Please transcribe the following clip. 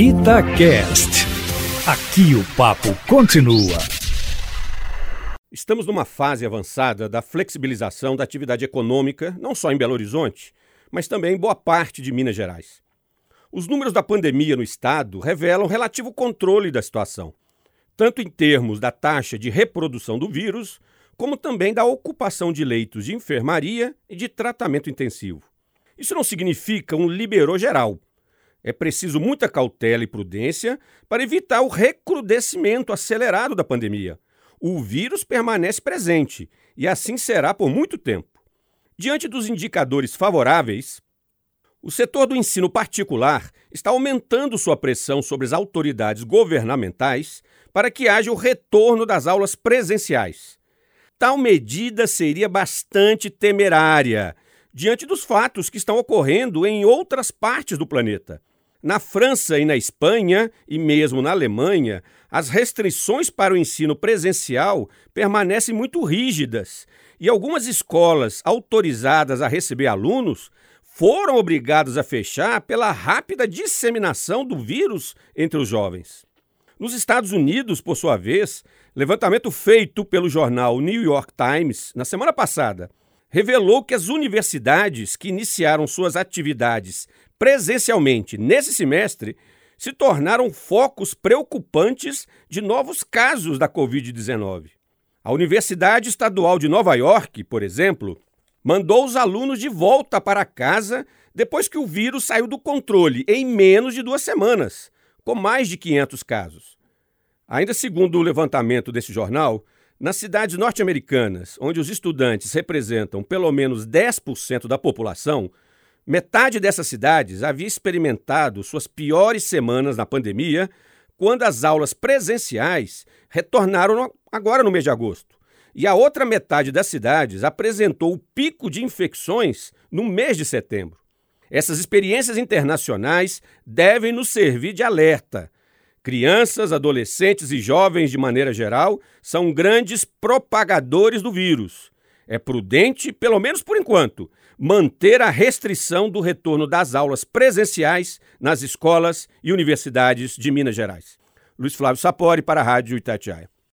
Itacast. Aqui o papo continua. Estamos numa fase avançada da flexibilização da atividade econômica, não só em Belo Horizonte, mas também em boa parte de Minas Gerais. Os números da pandemia no estado revelam relativo controle da situação, tanto em termos da taxa de reprodução do vírus, como também da ocupação de leitos de enfermaria e de tratamento intensivo. Isso não significa um liberou geral, é preciso muita cautela e prudência para evitar o recrudescimento acelerado da pandemia. O vírus permanece presente e assim será por muito tempo. Diante dos indicadores favoráveis, o setor do ensino particular está aumentando sua pressão sobre as autoridades governamentais para que haja o retorno das aulas presenciais. Tal medida seria bastante temerária diante dos fatos que estão ocorrendo em outras partes do planeta. Na França e na Espanha, e mesmo na Alemanha, as restrições para o ensino presencial permanecem muito rígidas e algumas escolas autorizadas a receber alunos foram obrigadas a fechar pela rápida disseminação do vírus entre os jovens. Nos Estados Unidos, por sua vez, levantamento feito pelo jornal New York Times na semana passada revelou que as universidades que iniciaram suas atividades presencialmente nesse semestre se tornaram focos preocupantes de novos casos da Covid-19. A Universidade Estadual de Nova York, por exemplo, mandou os alunos de volta para casa depois que o vírus saiu do controle em menos de duas semanas, com mais de 500 casos. Ainda segundo o levantamento desse jornal, nas cidades norte-americanas, onde os estudantes representam pelo menos 10% da população, Metade dessas cidades havia experimentado suas piores semanas na pandemia quando as aulas presenciais retornaram agora no mês de agosto. E a outra metade das cidades apresentou o pico de infecções no mês de setembro. Essas experiências internacionais devem nos servir de alerta. Crianças, adolescentes e jovens, de maneira geral, são grandes propagadores do vírus. É prudente, pelo menos por enquanto, manter a restrição do retorno das aulas presenciais nas escolas e universidades de Minas Gerais. Luiz Flávio Sapori para a Rádio Itatiaia.